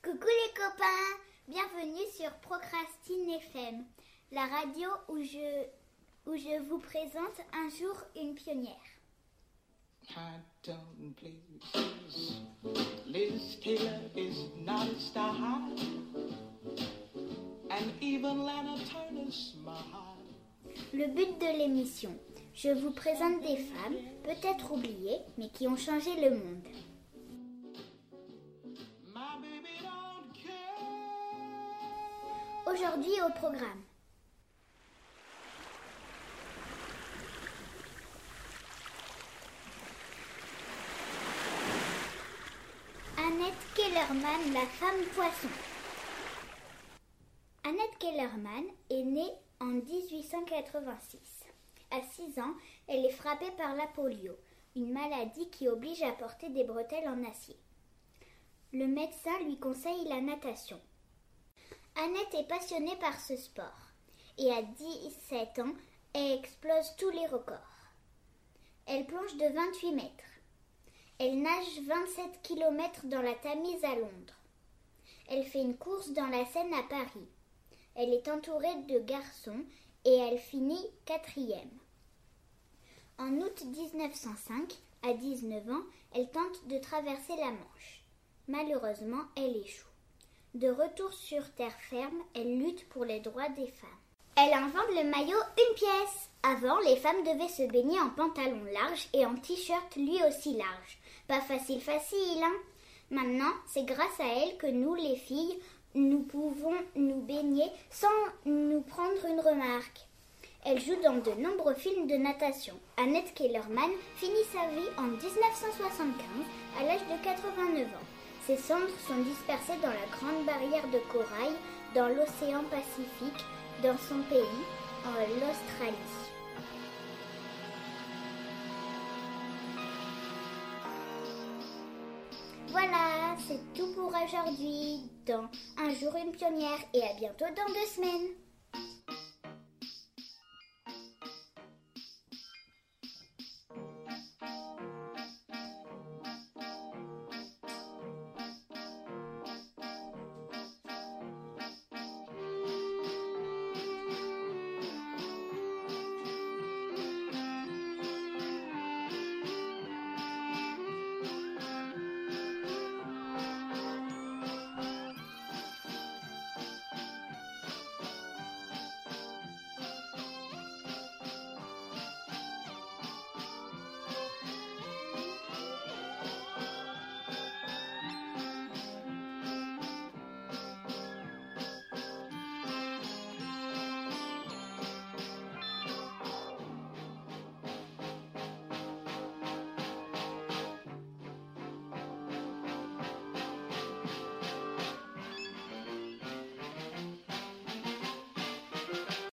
Coucou les copains, bienvenue sur Procrastine FM, la radio où je vous présente un jour une pionnière. High tone places. Liz Taylor is not a star high, and even Lana Turner smile. Le but de l'émission, je vous présente des femmes, peut-être oubliées, mais qui ont changé le monde. Aujourd'hui au programme. Annette Kellerman, la femme poisson. Annette Kellerman est née en 1886. À 6 ans, elle est frappée par la polio, une maladie qui oblige à porter des bretelles en acier. Le médecin lui conseille la natation. Annette est passionnée par ce sport et à 17 ans, elle explose tous les records. Elle plonge de 28 mètres. Elle nage 27 km dans la Tamise à Londres. Elle fait une course dans la Seine à Paris. Elle est entourée de garçons et elle finit quatrième. En août 1905, à 19 ans, elle tente de traverser la Manche. Malheureusement, elle échoue. De retour sur terre ferme, elle lutte pour les droits des femmes. Elle invente le maillot une pièce. Avant, les femmes devaient se baigner en pantalon large et en t-shirt lui aussi large. Pas facile facile, hein Maintenant, c'est grâce à elle que nous, les filles, nous pouvons nous baigner sans nous prendre une remarque. Elle joue dans de nombreux films de natation. Annette Kellerman finit sa vie en 1975 à l'âge de 89 ans. Ses cendres sont dispersées dans la grande barrière de corail dans l'océan Pacifique, dans son pays, en l'Australie. Voilà, c'est tout pour aujourd'hui. Dans un jour une pionnière et à bientôt dans deux semaines.